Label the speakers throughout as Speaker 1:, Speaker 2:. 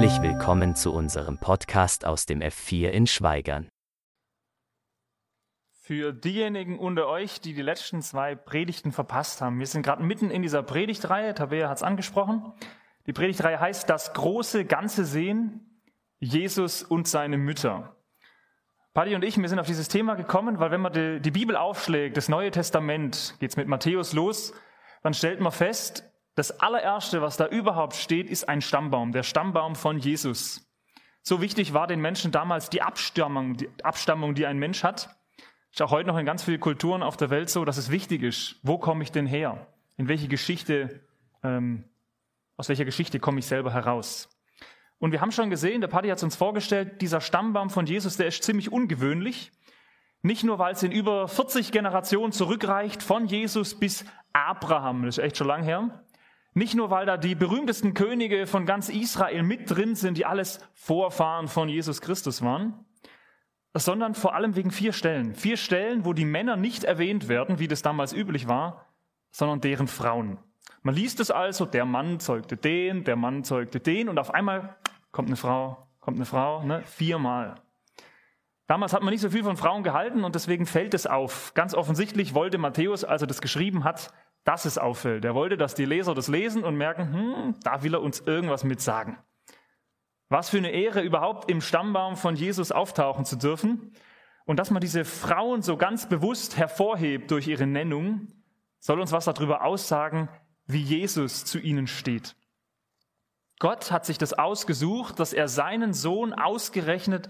Speaker 1: Herzlich willkommen zu unserem Podcast aus dem F4 in Schweigern.
Speaker 2: Für diejenigen unter euch, die die letzten zwei Predigten verpasst haben, wir sind gerade mitten in dieser Predigtreihe, Tabea hat es angesprochen. Die Predigtreihe heißt Das große Ganze sehen, Jesus und seine Mütter. Paddy und ich, wir sind auf dieses Thema gekommen, weil wenn man die, die Bibel aufschlägt, das Neue Testament, geht's mit Matthäus los, dann stellt man fest, das allererste, was da überhaupt steht, ist ein Stammbaum, der Stammbaum von Jesus. So wichtig war den Menschen damals die Abstammung, die Abstammung, die ein Mensch hat. Ist auch heute noch in ganz vielen Kulturen auf der Welt so, dass es wichtig ist. Wo komme ich denn her? In welche Geschichte, ähm, aus welcher Geschichte komme ich selber heraus? Und wir haben schon gesehen, der Paddy hat es uns vorgestellt, dieser Stammbaum von Jesus, der ist ziemlich ungewöhnlich. Nicht nur, weil es in über 40 Generationen zurückreicht, von Jesus bis Abraham, das ist echt schon lang her. Nicht nur, weil da die berühmtesten Könige von ganz Israel mit drin sind, die alles Vorfahren von Jesus Christus waren, sondern vor allem wegen vier Stellen. Vier Stellen, wo die Männer nicht erwähnt werden, wie das damals üblich war, sondern deren Frauen. Man liest es also, der Mann zeugte den, der Mann zeugte den und auf einmal kommt eine Frau, kommt eine Frau, ne? viermal. Damals hat man nicht so viel von Frauen gehalten und deswegen fällt es auf. Ganz offensichtlich wollte Matthäus, als er das geschrieben hat, dass es auffällt. Er wollte, dass die Leser das lesen und merken, hm, da will er uns irgendwas mit sagen. Was für eine Ehre, überhaupt im Stammbaum von Jesus auftauchen zu dürfen. Und dass man diese Frauen so ganz bewusst hervorhebt durch ihre Nennung, soll uns was darüber aussagen, wie Jesus zu ihnen steht. Gott hat sich das ausgesucht, dass er seinen Sohn ausgerechnet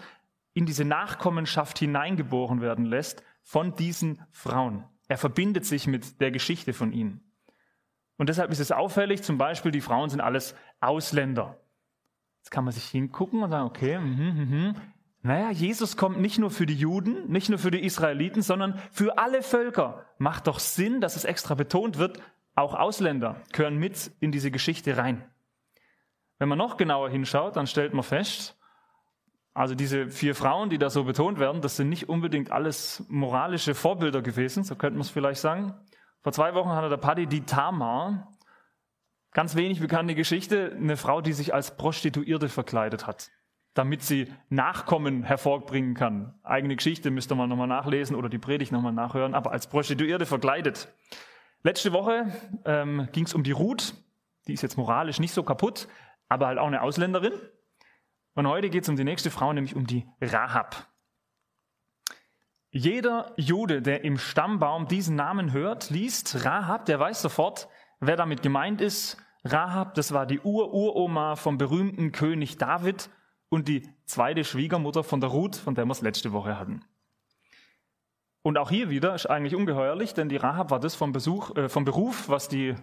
Speaker 2: in diese Nachkommenschaft hineingeboren werden lässt von diesen Frauen. Er verbindet sich mit der Geschichte von ihnen. Und deshalb ist es auffällig, zum Beispiel, die Frauen sind alles Ausländer. Jetzt kann man sich hingucken und sagen, okay, mh, mh. naja, Jesus kommt nicht nur für die Juden, nicht nur für die Israeliten, sondern für alle Völker. Macht doch Sinn, dass es extra betont wird, auch Ausländer gehören mit in diese Geschichte rein. Wenn man noch genauer hinschaut, dann stellt man fest, also diese vier Frauen, die da so betont werden, das sind nicht unbedingt alles moralische Vorbilder gewesen, so könnte man es vielleicht sagen. Vor zwei Wochen hatte der Paddy die Tamar, ganz wenig bekannte Geschichte, eine Frau, die sich als Prostituierte verkleidet hat, damit sie Nachkommen hervorbringen kann. Eigene Geschichte müsste man nochmal nachlesen oder die Predigt nochmal nachhören, aber als Prostituierte verkleidet. Letzte Woche ähm, ging es um die Ruth, die ist jetzt moralisch nicht so kaputt, aber halt auch eine Ausländerin. Und heute geht es um die nächste Frau, nämlich um die Rahab. Jeder Jude, der im Stammbaum diesen Namen hört, liest Rahab, der weiß sofort, wer damit gemeint ist. Rahab, das war die Ur-Uroma vom berühmten König David und die zweite Schwiegermutter von der Ruth, von der wir es letzte Woche hatten. Und auch hier wieder ist eigentlich ungeheuerlich, denn die Rahab war das vom, Besuch, äh, vom Beruf, was die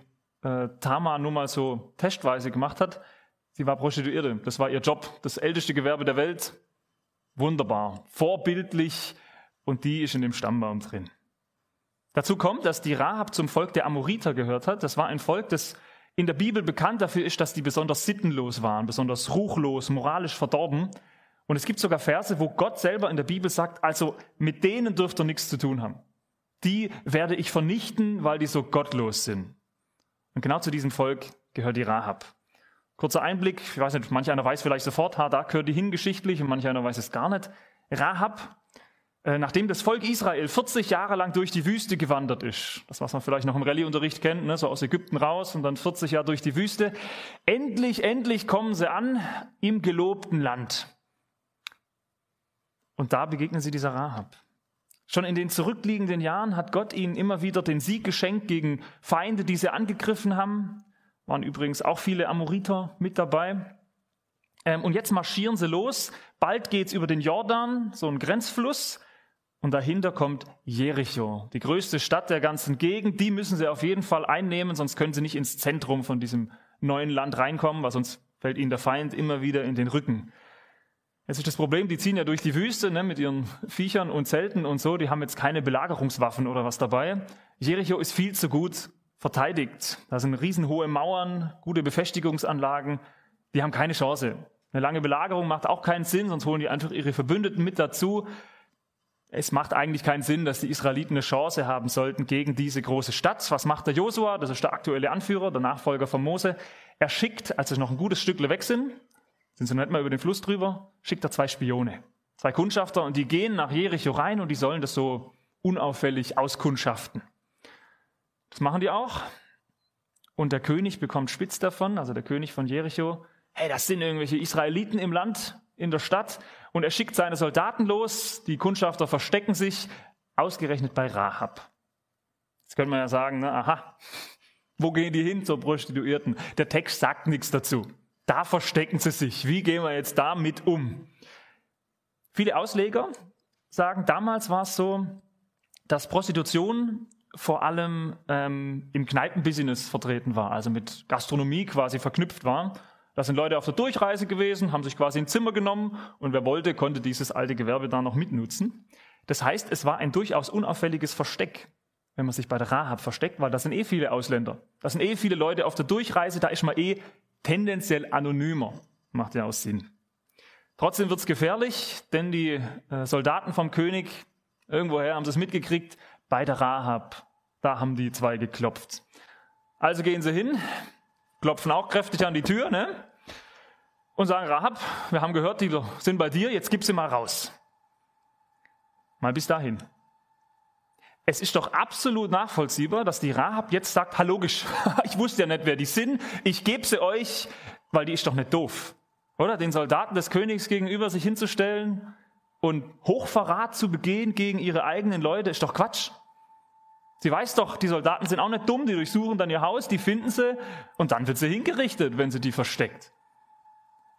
Speaker 2: äh, Tamar nun mal so testweise gemacht hat. Sie war Prostituierte. Das war ihr Job. Das älteste Gewerbe der Welt. Wunderbar. Vorbildlich. Und die ist in dem Stammbaum drin. Dazu kommt, dass die Rahab zum Volk der Amoriter gehört hat. Das war ein Volk, das in der Bibel bekannt dafür ist, dass die besonders sittenlos waren, besonders ruchlos, moralisch verdorben. Und es gibt sogar Verse, wo Gott selber in der Bibel sagt, also mit denen dürft ihr nichts zu tun haben. Die werde ich vernichten, weil die so gottlos sind. Und genau zu diesem Volk gehört die Rahab. Kurzer Einblick, ich weiß nicht, manch einer weiß vielleicht sofort, da gehört die hin geschichtlich und manch einer weiß es gar nicht. Rahab, äh, nachdem das Volk Israel 40 Jahre lang durch die Wüste gewandert ist, das was man vielleicht noch im Rallyeunterricht kennt, ne, so aus Ägypten raus und dann 40 Jahre durch die Wüste, endlich, endlich kommen sie an im gelobten Land. Und da begegnen sie dieser Rahab. Schon in den zurückliegenden Jahren hat Gott ihnen immer wieder den Sieg geschenkt gegen Feinde, die sie angegriffen haben. Waren übrigens auch viele Amoriter mit dabei. Ähm, und jetzt marschieren sie los. Bald geht's über den Jordan, so ein Grenzfluss. Und dahinter kommt Jericho, die größte Stadt der ganzen Gegend. Die müssen sie auf jeden Fall einnehmen, sonst können sie nicht ins Zentrum von diesem neuen Land reinkommen, weil sonst fällt ihnen der Feind immer wieder in den Rücken. Jetzt ist das Problem, die ziehen ja durch die Wüste ne, mit ihren Viechern und Zelten und so. Die haben jetzt keine Belagerungswaffen oder was dabei. Jericho ist viel zu gut verteidigt. Da sind riesenhohe Mauern, gute Befestigungsanlagen. Die haben keine Chance. Eine lange Belagerung macht auch keinen Sinn, sonst holen die einfach ihre Verbündeten mit dazu. Es macht eigentlich keinen Sinn, dass die Israeliten eine Chance haben sollten gegen diese große Stadt. Was macht der Josua? Das ist der aktuelle Anführer, der Nachfolger von Mose. Er schickt, als sie noch ein gutes Stück weg sind, sind sie noch nicht mal über den Fluss drüber, schickt er zwei Spione, zwei Kundschafter und die gehen nach Jericho rein und die sollen das so unauffällig auskundschaften. Das machen die auch. Und der König bekommt spitz davon, also der König von Jericho. Hey, das sind irgendwelche Israeliten im Land, in der Stadt. Und er schickt seine Soldaten los. Die Kundschafter verstecken sich, ausgerechnet bei Rahab. Jetzt könnte man ja sagen, ne, aha, wo gehen die hin zur Prostituierten? Der Text sagt nichts dazu. Da verstecken sie sich. Wie gehen wir jetzt damit um? Viele Ausleger sagen, damals war es so, dass Prostitution vor allem ähm, im Kneipenbusiness vertreten war, also mit Gastronomie quasi verknüpft war. Da sind Leute auf der Durchreise gewesen, haben sich quasi ein Zimmer genommen und wer wollte, konnte dieses alte Gewerbe da noch mitnutzen. Das heißt, es war ein durchaus unauffälliges Versteck, wenn man sich bei der Rahab versteckt, weil da sind eh viele Ausländer. Da sind eh viele Leute auf der Durchreise, da ist man eh tendenziell anonymer. Macht ja auch Sinn. Trotzdem wird's gefährlich, denn die äh, Soldaten vom König, irgendwoher haben sie es mitgekriegt, bei der Rahab, da haben die zwei geklopft. Also gehen sie hin, klopfen auch kräftig an die Tür, ne? Und sagen, Rahab, wir haben gehört, die sind bei dir, jetzt gib sie mal raus. Mal bis dahin. Es ist doch absolut nachvollziehbar, dass die Rahab jetzt sagt, ha logisch, ich wusste ja nicht, wer die sind, ich gebe sie euch, weil die ist doch nicht doof. Oder? Den Soldaten des Königs gegenüber sich hinzustellen und Hochverrat zu begehen gegen ihre eigenen Leute, ist doch Quatsch. Sie weiß doch, die Soldaten sind auch nicht dumm, die durchsuchen dann ihr Haus, die finden sie und dann wird sie hingerichtet, wenn sie die versteckt.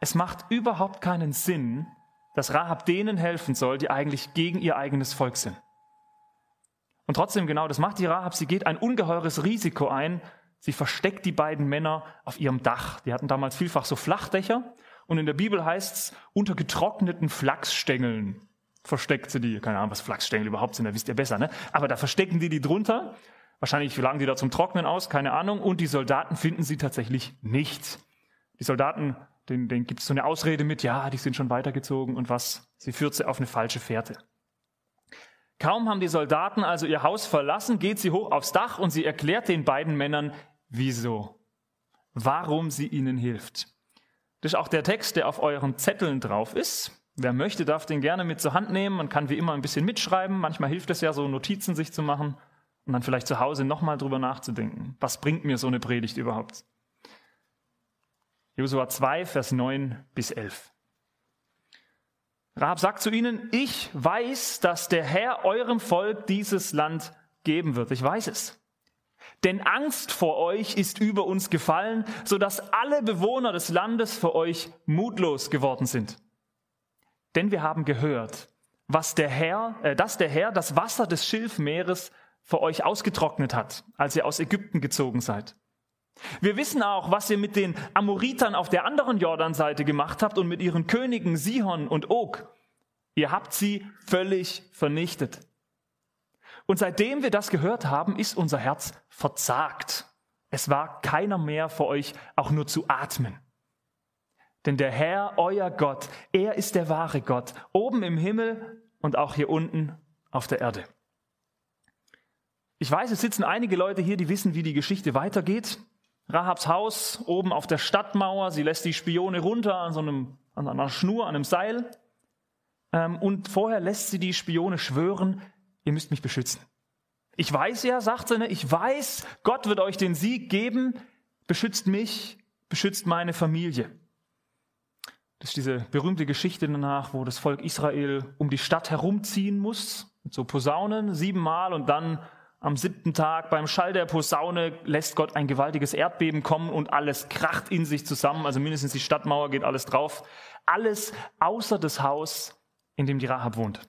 Speaker 2: Es macht überhaupt keinen Sinn, dass Rahab denen helfen soll, die eigentlich gegen ihr eigenes Volk sind. Und trotzdem genau, das macht die Rahab, sie geht ein ungeheures Risiko ein, sie versteckt die beiden Männer auf ihrem Dach. Die hatten damals vielfach so Flachdächer und in der Bibel heißt es unter getrockneten Flachsstängeln versteckt sie die. Keine Ahnung, was Flachsstängel überhaupt sind, da wisst ihr besser, ne? Aber da verstecken die die drunter. Wahrscheinlich lagen die da zum Trocknen aus, keine Ahnung. Und die Soldaten finden sie tatsächlich nicht. Die Soldaten, denen, denen gibt es so eine Ausrede mit, ja, die sind schon weitergezogen und was. Sie führt sie auf eine falsche Fährte. Kaum haben die Soldaten also ihr Haus verlassen, geht sie hoch aufs Dach und sie erklärt den beiden Männern, wieso, warum sie ihnen hilft. Das ist auch der Text, der auf euren Zetteln drauf ist. Wer möchte, darf den gerne mit zur Hand nehmen. Man kann wie immer ein bisschen mitschreiben. Manchmal hilft es ja, so Notizen sich zu machen und dann vielleicht zu Hause nochmal drüber nachzudenken. Was bringt mir so eine Predigt überhaupt? Josua 2, Vers 9 bis 11. Rahab sagt zu ihnen, ich weiß, dass der Herr eurem Volk dieses Land geben wird. Ich weiß es. Denn Angst vor euch ist über uns gefallen, so dass alle Bewohner des Landes vor euch mutlos geworden sind. Denn wir haben gehört, was der Herr, äh, dass der Herr das Wasser des Schilfmeeres vor euch ausgetrocknet hat, als ihr aus Ägypten gezogen seid. Wir wissen auch, was ihr mit den Amoritern auf der anderen Jordanseite gemacht habt und mit ihren Königen Sihon und Og. Ihr habt sie völlig vernichtet. Und seitdem wir das gehört haben, ist unser Herz verzagt. Es war keiner mehr vor euch auch nur zu atmen. Denn der Herr, euer Gott, er ist der wahre Gott, oben im Himmel und auch hier unten auf der Erde. Ich weiß, es sitzen einige Leute hier, die wissen, wie die Geschichte weitergeht. Rahabs Haus oben auf der Stadtmauer, sie lässt die Spione runter an so einem, an einer Schnur, an einem Seil. Ähm, und vorher lässt sie die Spione schwören, ihr müsst mich beschützen. Ich weiß ja, sagt sie, ne, ich weiß, Gott wird euch den Sieg geben, beschützt mich, beschützt meine Familie. Das ist diese berühmte Geschichte danach, wo das Volk Israel um die Stadt herumziehen muss, mit so Posaunen, siebenmal und dann am siebten Tag beim Schall der Posaune lässt Gott ein gewaltiges Erdbeben kommen und alles kracht in sich zusammen, also mindestens die Stadtmauer geht alles drauf. Alles außer das Haus, in dem die Rahab wohnt.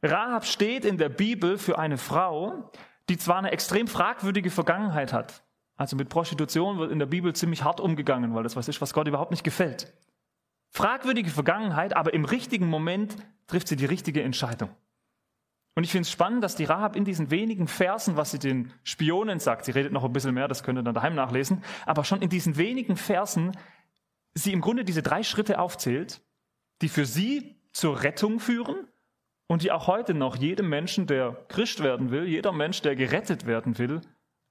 Speaker 2: Rahab steht in der Bibel für eine Frau, die zwar eine extrem fragwürdige Vergangenheit hat. Also mit Prostitution wird in der Bibel ziemlich hart umgegangen, weil das was ist, was Gott überhaupt nicht gefällt. Fragwürdige Vergangenheit, aber im richtigen Moment trifft sie die richtige Entscheidung. Und ich finde es spannend, dass die Rahab in diesen wenigen Versen, was sie den Spionen sagt, sie redet noch ein bisschen mehr, das könnt ihr dann daheim nachlesen, aber schon in diesen wenigen Versen sie im Grunde diese drei Schritte aufzählt, die für sie zur Rettung führen und die auch heute noch jedem Menschen, der Christ werden will, jeder Mensch, der gerettet werden will,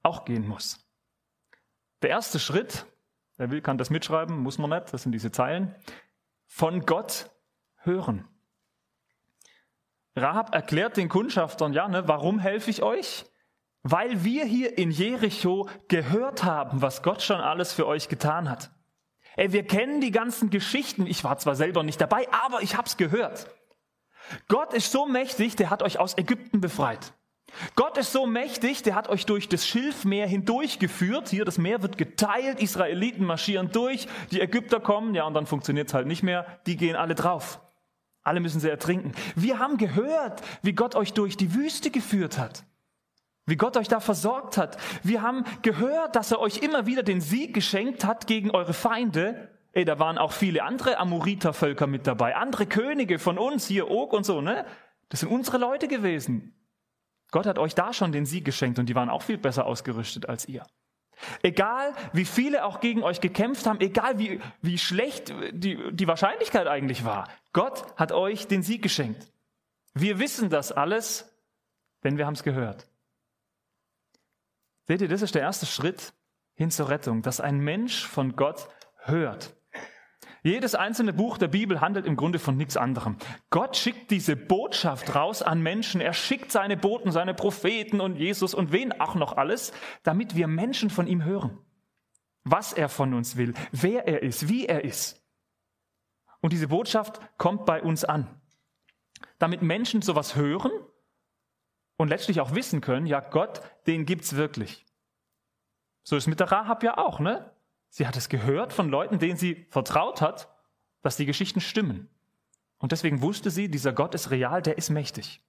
Speaker 2: auch gehen muss. Der erste Schritt Wer will, kann das mitschreiben, muss man nicht, das sind diese Zeilen. Von Gott hören. Rahab erklärt den Kundschaftern, ja, ne, warum helfe ich euch? Weil wir hier in Jericho gehört haben, was Gott schon alles für euch getan hat. Ey, wir kennen die ganzen Geschichten. Ich war zwar selber nicht dabei, aber ich hab's gehört. Gott ist so mächtig, der hat euch aus Ägypten befreit. Gott ist so mächtig, der hat euch durch das Schilfmeer hindurchgeführt. Hier, das Meer wird geteilt, Israeliten marschieren durch, die Ägypter kommen, ja, und dann funktioniert's halt nicht mehr. Die gehen alle drauf. Alle müssen sie ertrinken. Wir haben gehört, wie Gott euch durch die Wüste geführt hat. Wie Gott euch da versorgt hat. Wir haben gehört, dass er euch immer wieder den Sieg geschenkt hat gegen eure Feinde. Ey, da waren auch viele andere Amoritervölker mit dabei. Andere Könige von uns, hier Og und so, ne? Das sind unsere Leute gewesen. Gott hat euch da schon den Sieg geschenkt und die waren auch viel besser ausgerüstet als ihr. Egal, wie viele auch gegen euch gekämpft haben, egal wie, wie schlecht die, die Wahrscheinlichkeit eigentlich war, Gott hat euch den Sieg geschenkt. Wir wissen das alles, denn wir haben es gehört. Seht ihr, das ist der erste Schritt hin zur Rettung, dass ein Mensch von Gott hört. Jedes einzelne Buch der Bibel handelt im Grunde von nichts anderem. Gott schickt diese Botschaft raus an Menschen. Er schickt seine Boten, seine Propheten und Jesus und wen auch noch alles, damit wir Menschen von ihm hören. Was er von uns will, wer er ist, wie er ist. Und diese Botschaft kommt bei uns an. Damit Menschen sowas hören und letztlich auch wissen können, ja, Gott, den gibt's wirklich. So ist mit der Rahab ja auch, ne? Sie hat es gehört von Leuten, denen sie vertraut hat, dass die Geschichten stimmen. Und deswegen wusste sie, dieser Gott ist real, der ist mächtig.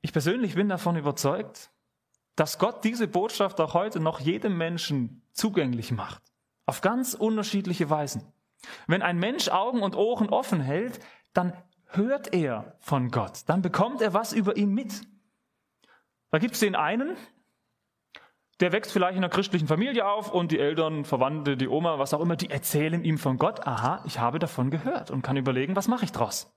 Speaker 2: Ich persönlich bin davon überzeugt, dass Gott diese Botschaft auch heute noch jedem Menschen zugänglich macht. Auf ganz unterschiedliche Weisen. Wenn ein Mensch Augen und Ohren offen hält, dann hört er von Gott. Dann bekommt er was über ihn mit. Da gibt es den einen, der wächst vielleicht in einer christlichen Familie auf und die Eltern, Verwandte, die Oma, was auch immer, die erzählen ihm von Gott, aha, ich habe davon gehört und kann überlegen, was mache ich draus.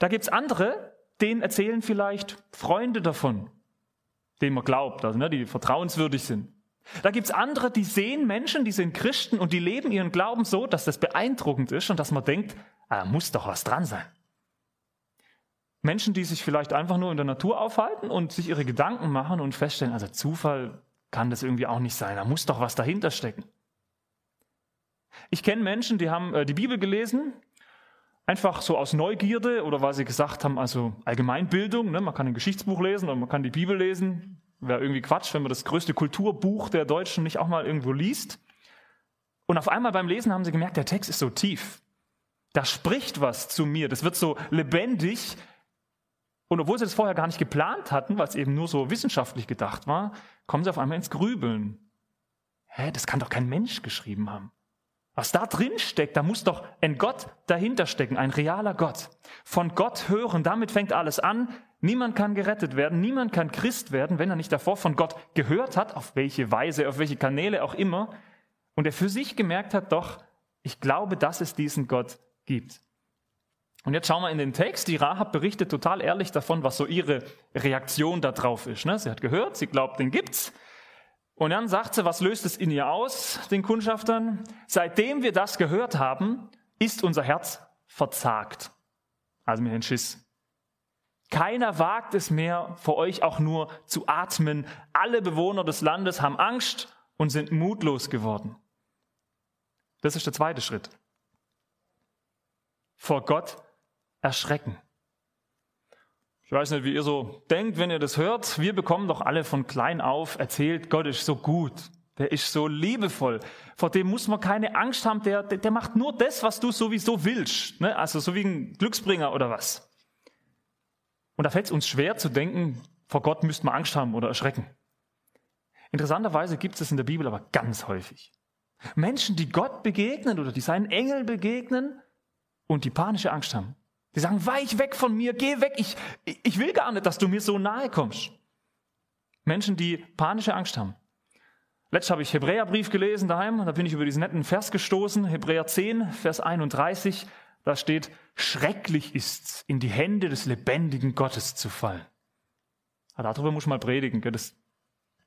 Speaker 2: Da gibt's andere, denen erzählen vielleicht Freunde davon, denen man glaubt, also ne, die vertrauenswürdig sind. Da gibt's andere, die sehen Menschen, die sind Christen und die leben ihren Glauben so, dass das beeindruckend ist und dass man denkt, ah, muss doch was dran sein. Menschen, die sich vielleicht einfach nur in der Natur aufhalten und sich ihre Gedanken machen und feststellen, also Zufall kann das irgendwie auch nicht sein. Da muss doch was dahinter stecken. Ich kenne Menschen, die haben äh, die Bibel gelesen, einfach so aus Neugierde oder weil sie gesagt haben, also Allgemeinbildung, ne? man kann ein Geschichtsbuch lesen und man kann die Bibel lesen. Wäre irgendwie Quatsch, wenn man das größte Kulturbuch der Deutschen nicht auch mal irgendwo liest. Und auf einmal beim Lesen haben sie gemerkt, der Text ist so tief. Da spricht was zu mir. Das wird so lebendig. Und obwohl sie das vorher gar nicht geplant hatten, weil es eben nur so wissenschaftlich gedacht war, kommen sie auf einmal ins Grübeln. Hä, das kann doch kein Mensch geschrieben haben. Was da drin steckt, da muss doch ein Gott dahinter stecken, ein realer Gott. Von Gott hören, damit fängt alles an. Niemand kann gerettet werden, niemand kann Christ werden, wenn er nicht davor von Gott gehört hat, auf welche Weise, auf welche Kanäle auch immer, und er für sich gemerkt hat, doch, ich glaube, dass es diesen Gott gibt. Und jetzt schauen wir in den Text. Die Rahab berichtet total ehrlich davon, was so ihre Reaktion darauf ist. Ne? Sie hat gehört, sie glaubt, den gibt's. Und dann sagt sie, was löst es in ihr aus, den Kundschaftern? Seitdem wir das gehört haben, ist unser Herz verzagt. Also mit den Schiss. Keiner wagt es mehr, vor euch auch nur zu atmen. Alle Bewohner des Landes haben Angst und sind mutlos geworden. Das ist der zweite Schritt. Vor Gott erschrecken. Ich weiß nicht, wie ihr so denkt, wenn ihr das hört. Wir bekommen doch alle von klein auf erzählt, Gott ist so gut. Der ist so liebevoll. Vor dem muss man keine Angst haben. Der, der, der macht nur das, was du sowieso willst. Ne? Also so wie ein Glücksbringer oder was. Und da fällt es uns schwer zu denken, vor Gott müsste man Angst haben oder erschrecken. Interessanterweise gibt es in der Bibel aber ganz häufig. Menschen, die Gott begegnen oder die seinen Engel begegnen und die panische Angst haben. Die sagen, weich weg von mir, geh weg, ich, ich will gar nicht, dass du mir so nahe kommst. Menschen, die panische Angst haben. Letztes habe ich Hebräerbrief gelesen daheim und da bin ich über diesen netten Vers gestoßen, Hebräer 10, Vers 31. Da steht, schrecklich ist's, in die Hände des lebendigen Gottes zu fallen. Ja, darüber muss man mal predigen. Gell? Das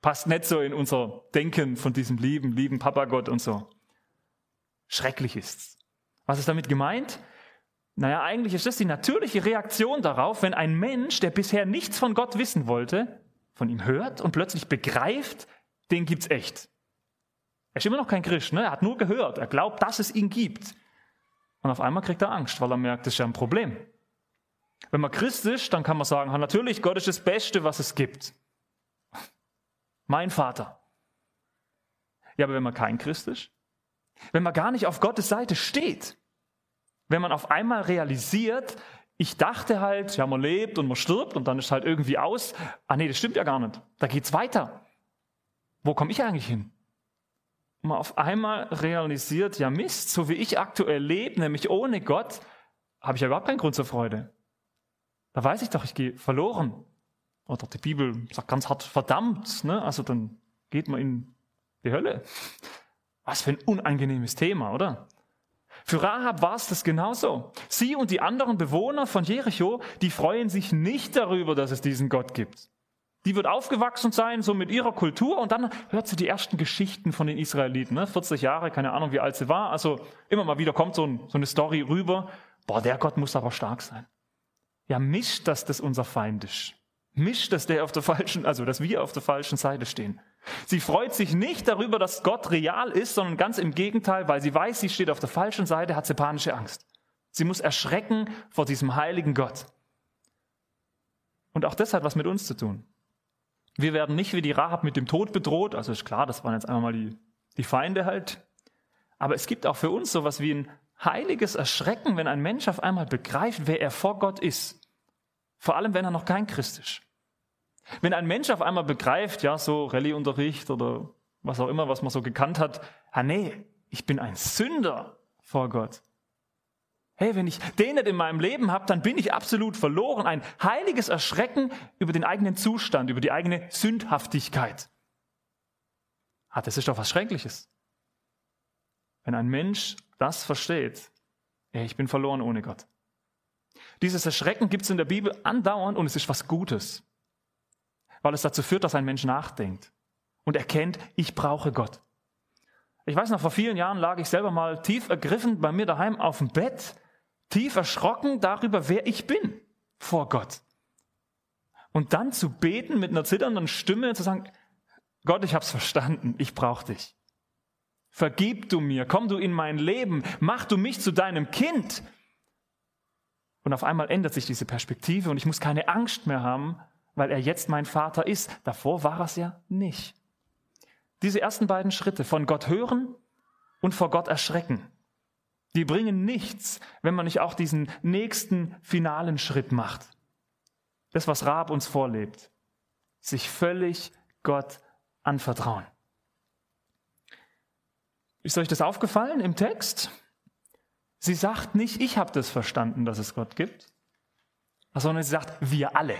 Speaker 2: Passt nicht so in unser Denken von diesem lieben, lieben Papagott und so. Schrecklich ist's. Was ist damit gemeint? Naja, eigentlich ist das die natürliche Reaktion darauf, wenn ein Mensch, der bisher nichts von Gott wissen wollte, von ihm hört und plötzlich begreift, den gibt's echt. Er ist immer noch kein Christ, ne? er hat nur gehört, er glaubt, dass es ihn gibt. Und auf einmal kriegt er Angst, weil er merkt, das ist ja ein Problem. Wenn man Christ ist, dann kann man sagen, natürlich, Gott ist das Beste, was es gibt. Mein Vater. Ja, aber wenn man kein Christ ist, wenn man gar nicht auf Gottes Seite steht, wenn man auf einmal realisiert, ich dachte halt, ja, man lebt und man stirbt und dann ist halt irgendwie aus. Ah nee, das stimmt ja gar nicht. Da geht's weiter. Wo komme ich eigentlich hin? Und man auf einmal realisiert, ja Mist, so wie ich aktuell lebe, nämlich ohne Gott, habe ich ja überhaupt keinen Grund zur Freude. Da weiß ich doch, ich gehe verloren. Oder die Bibel sagt ganz hart verdammt, ne? Also dann geht man in die Hölle. Was für ein unangenehmes Thema, oder? Für Rahab war es das genauso. Sie und die anderen Bewohner von Jericho, die freuen sich nicht darüber, dass es diesen Gott gibt. Die wird aufgewachsen sein, so mit ihrer Kultur, und dann hört sie die ersten Geschichten von den Israeliten. Ne? 40 Jahre, keine Ahnung, wie alt sie war. Also immer mal wieder kommt so, ein, so eine Story rüber. Boah, der Gott muss aber stark sein. Ja, mischt, dass das unser Feind ist. Mischt, dass der auf der falschen, also dass wir auf der falschen Seite stehen. Sie freut sich nicht darüber, dass Gott real ist, sondern ganz im Gegenteil, weil sie weiß, sie steht auf der falschen Seite, hat sie panische Angst. Sie muss erschrecken vor diesem heiligen Gott. Und auch das hat was mit uns zu tun. Wir werden nicht wie die Rahab mit dem Tod bedroht, also ist klar, das waren jetzt einmal mal die, die Feinde halt. Aber es gibt auch für uns sowas wie ein heiliges Erschrecken, wenn ein Mensch auf einmal begreift, wer er vor Gott ist. Vor allem, wenn er noch kein Christ ist. Wenn ein Mensch auf einmal begreift, ja, so Rallyeunterricht oder was auch immer, was man so gekannt hat, ah nee, ich bin ein Sünder vor Gott. Hey, wenn ich den nicht in meinem Leben habe, dann bin ich absolut verloren. Ein heiliges Erschrecken über den eigenen Zustand, über die eigene Sündhaftigkeit. Ah, das ist doch was Schreckliches. Wenn ein Mensch das versteht, hey, ich bin verloren ohne Gott. Dieses Erschrecken gibt es in der Bibel andauernd und es ist was Gutes weil es dazu führt, dass ein Mensch nachdenkt und erkennt, ich brauche Gott. Ich weiß noch, vor vielen Jahren lag ich selber mal tief ergriffen bei mir daheim auf dem Bett, tief erschrocken darüber, wer ich bin vor Gott. Und dann zu beten mit einer zitternden Stimme, zu sagen, Gott, ich hab's verstanden, ich brauche dich. Vergib du mir, komm du in mein Leben, mach du mich zu deinem Kind. Und auf einmal ändert sich diese Perspektive und ich muss keine Angst mehr haben, weil er jetzt mein Vater ist. Davor war es ja nicht. Diese ersten beiden Schritte von Gott hören und vor Gott erschrecken, die bringen nichts, wenn man nicht auch diesen nächsten finalen Schritt macht. Das, was Raab uns vorlebt. Sich völlig Gott anvertrauen. Ist euch das aufgefallen im Text? Sie sagt nicht, ich habe das verstanden, dass es Gott gibt, sondern sie sagt, wir alle.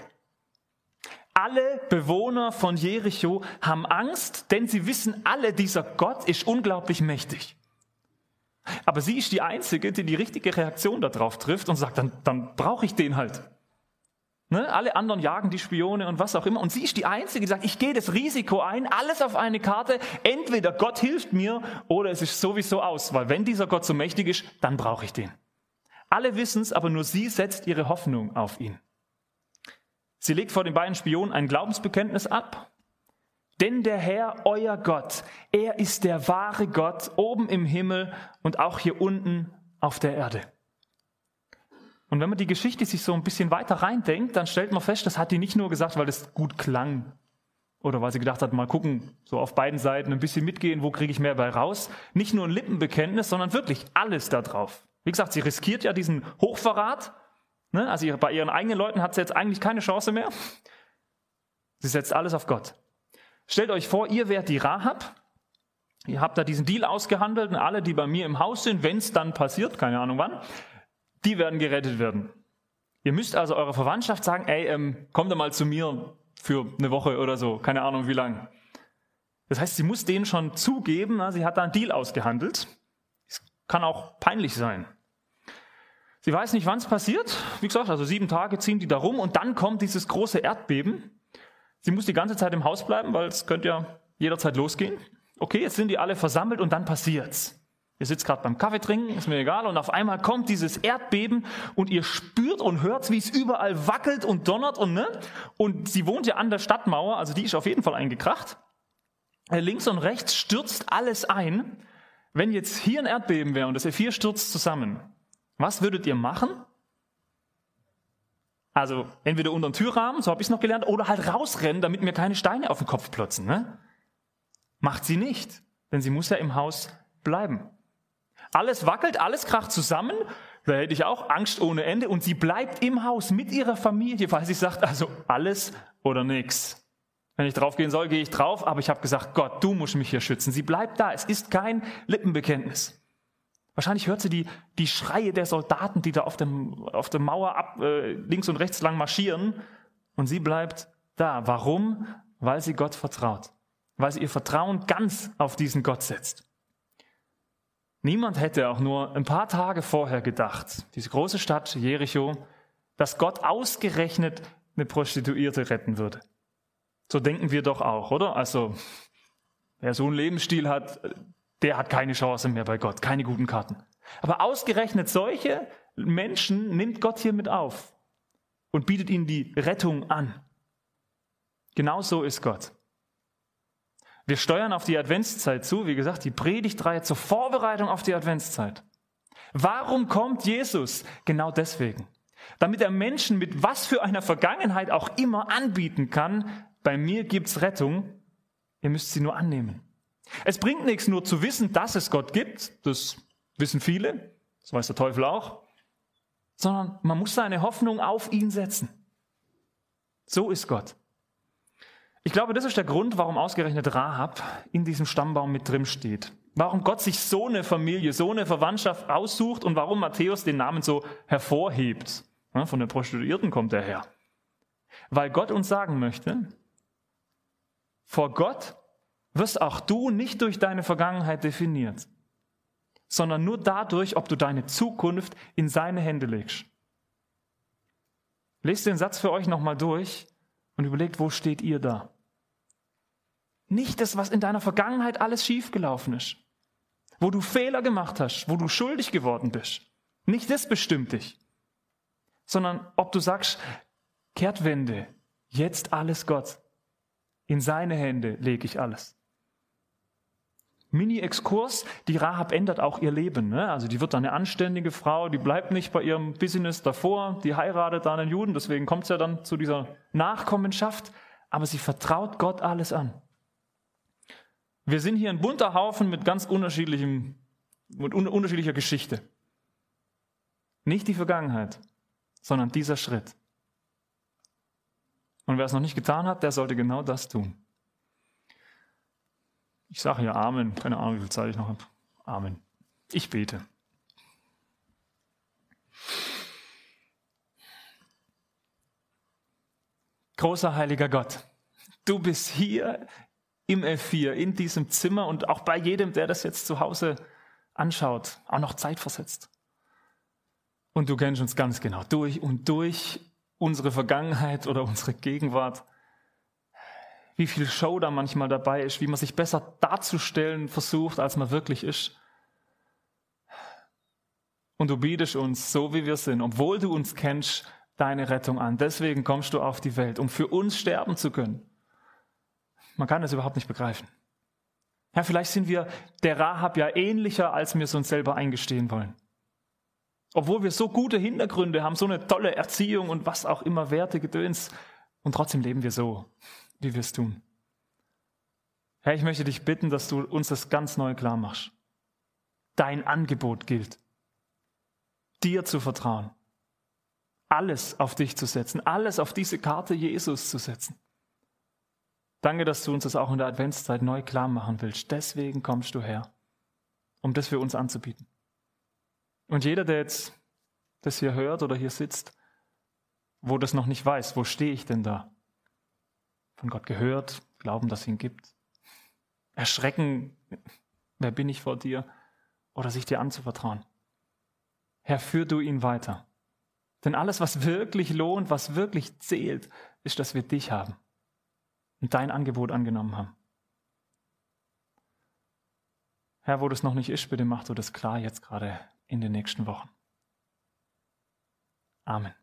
Speaker 2: Alle Bewohner von Jericho haben Angst, denn sie wissen alle, dieser Gott ist unglaublich mächtig. Aber sie ist die Einzige, die die richtige Reaktion darauf trifft und sagt, dann, dann brauche ich den halt. Ne? Alle anderen jagen die Spione und was auch immer. Und sie ist die Einzige, die sagt, ich gehe das Risiko ein, alles auf eine Karte. Entweder Gott hilft mir oder es ist sowieso aus. Weil wenn dieser Gott so mächtig ist, dann brauche ich den. Alle wissen es, aber nur sie setzt ihre Hoffnung auf ihn. Sie legt vor den beiden Spionen ein Glaubensbekenntnis ab. Denn der Herr, euer Gott, er ist der wahre Gott oben im Himmel und auch hier unten auf der Erde. Und wenn man die Geschichte sich so ein bisschen weiter reindenkt, dann stellt man fest, das hat die nicht nur gesagt, weil es gut klang oder weil sie gedacht hat, mal gucken, so auf beiden Seiten ein bisschen mitgehen, wo kriege ich mehr bei raus. Nicht nur ein Lippenbekenntnis, sondern wirklich alles da drauf. Wie gesagt, sie riskiert ja diesen Hochverrat Ne? Also bei ihren eigenen Leuten hat sie jetzt eigentlich keine Chance mehr. Sie setzt alles auf Gott. Stellt euch vor, ihr wärt die Rahab. Ihr habt da diesen Deal ausgehandelt und alle, die bei mir im Haus sind, wenn es dann passiert, keine Ahnung wann, die werden gerettet werden. Ihr müsst also eurer Verwandtschaft sagen, ey, ähm, kommt mal zu mir für eine Woche oder so, keine Ahnung wie lang. Das heißt, sie muss denen schon zugeben, na, sie hat da einen Deal ausgehandelt. Es kann auch peinlich sein. Sie weiß nicht, wann es passiert. Wie gesagt, also sieben Tage ziehen die da rum und dann kommt dieses große Erdbeben. Sie muss die ganze Zeit im Haus bleiben, weil es könnte ja jederzeit losgehen. Okay, jetzt sind die alle versammelt und dann passiert's. Ihr sitzt gerade beim Kaffee trinken, ist mir egal, und auf einmal kommt dieses Erdbeben und ihr spürt und hört, wie es überall wackelt und donnert und ne? Und sie wohnt ja an der Stadtmauer, also die ist auf jeden Fall eingekracht. Äh, links und rechts stürzt alles ein. Wenn jetzt hier ein Erdbeben wäre und das F4 stürzt zusammen, was würdet ihr machen? Also entweder unter den Türrahmen, so habe ich es noch gelernt, oder halt rausrennen, damit mir keine Steine auf den Kopf plotzen. Ne? Macht sie nicht, denn sie muss ja im Haus bleiben. Alles wackelt, alles kracht zusammen. Da hätte ich auch Angst ohne Ende. Und sie bleibt im Haus mit ihrer Familie, weil sie sagt, also alles oder nichts. Wenn ich draufgehen soll, gehe ich drauf, aber ich habe gesagt, Gott, du musst mich hier schützen. Sie bleibt da. Es ist kein Lippenbekenntnis. Wahrscheinlich hört sie die, die Schreie der Soldaten, die da auf, dem, auf der Mauer ab, äh, links und rechts lang marschieren. Und sie bleibt da. Warum? Weil sie Gott vertraut. Weil sie ihr Vertrauen ganz auf diesen Gott setzt. Niemand hätte auch nur ein paar Tage vorher gedacht, diese große Stadt Jericho, dass Gott ausgerechnet eine Prostituierte retten würde. So denken wir doch auch, oder? Also, wer so einen Lebensstil hat, der hat keine Chance mehr bei Gott, keine guten Karten. Aber ausgerechnet solche Menschen nimmt Gott hier mit auf und bietet ihnen die Rettung an. Genau so ist Gott. Wir steuern auf die Adventszeit zu, wie gesagt, die Predigtreihe zur Vorbereitung auf die Adventszeit. Warum kommt Jesus? Genau deswegen. Damit er Menschen mit was für einer Vergangenheit auch immer anbieten kann, bei mir gibt's Rettung, ihr müsst sie nur annehmen. Es bringt nichts nur zu wissen, dass es Gott gibt, das wissen viele, das weiß der Teufel auch, sondern man muss seine Hoffnung auf ihn setzen. So ist Gott. Ich glaube, das ist der Grund, warum ausgerechnet Rahab in diesem Stammbaum mit drin steht. Warum Gott sich so eine Familie, so eine Verwandtschaft aussucht und warum Matthäus den Namen so hervorhebt. von den Prostituierten kommt er her. Weil Gott uns sagen möchte, vor Gott wirst auch du nicht durch deine Vergangenheit definiert, sondern nur dadurch, ob du deine Zukunft in seine Hände legst. Lest den Satz für euch nochmal durch und überlegt, wo steht ihr da? Nicht das, was in deiner Vergangenheit alles schiefgelaufen ist, wo du Fehler gemacht hast, wo du schuldig geworden bist. Nicht das bestimmt dich, sondern ob du sagst, Kehrtwende, jetzt alles Gott. In seine Hände lege ich alles. Mini-Exkurs, die Rahab ändert auch ihr Leben. Ne? Also die wird dann eine anständige Frau, die bleibt nicht bei ihrem Business davor, die heiratet dann einen Juden, deswegen kommt es ja dann zu dieser Nachkommenschaft, aber sie vertraut Gott alles an. Wir sind hier ein bunter Haufen mit ganz unterschiedlichem, mit un unterschiedlicher Geschichte. Nicht die Vergangenheit, sondern dieser Schritt. Und wer es noch nicht getan hat, der sollte genau das tun. Ich sage ja Amen. Keine Ahnung, wie viel Zeit ich noch habe. Amen. Ich bete. Großer heiliger Gott, du bist hier im F4, in diesem Zimmer und auch bei jedem, der das jetzt zu Hause anschaut, auch noch Zeit versetzt. Und du kennst uns ganz genau durch und durch unsere Vergangenheit oder unsere Gegenwart wie viel Show da manchmal dabei ist, wie man sich besser darzustellen versucht, als man wirklich ist. Und du bietest uns, so wie wir sind, obwohl du uns kennst, deine Rettung an. Deswegen kommst du auf die Welt, um für uns sterben zu können. Man kann es überhaupt nicht begreifen. Ja, vielleicht sind wir der Rahab ja ähnlicher, als wir es uns selber eingestehen wollen. Obwohl wir so gute Hintergründe haben, so eine tolle Erziehung und was auch immer Werte, Gedöns, und trotzdem leben wir so wie wir es tun. Herr, ich möchte dich bitten, dass du uns das ganz neu klar machst. Dein Angebot gilt. Dir zu vertrauen. Alles auf dich zu setzen. Alles auf diese Karte Jesus zu setzen. Danke, dass du uns das auch in der Adventszeit neu klar machen willst. Deswegen kommst du her, um das für uns anzubieten. Und jeder, der jetzt das hier hört oder hier sitzt, wo das noch nicht weiß, wo stehe ich denn da? Von Gott gehört, glauben, dass es ihn gibt. Erschrecken, wer bin ich vor dir? Oder sich dir anzuvertrauen. Herr, führ du ihn weiter. Denn alles, was wirklich lohnt, was wirklich zählt, ist, dass wir dich haben. und dein Angebot angenommen haben. Herr, wo das noch nicht ist, bitte mach du das klar jetzt gerade in den nächsten Wochen. Amen.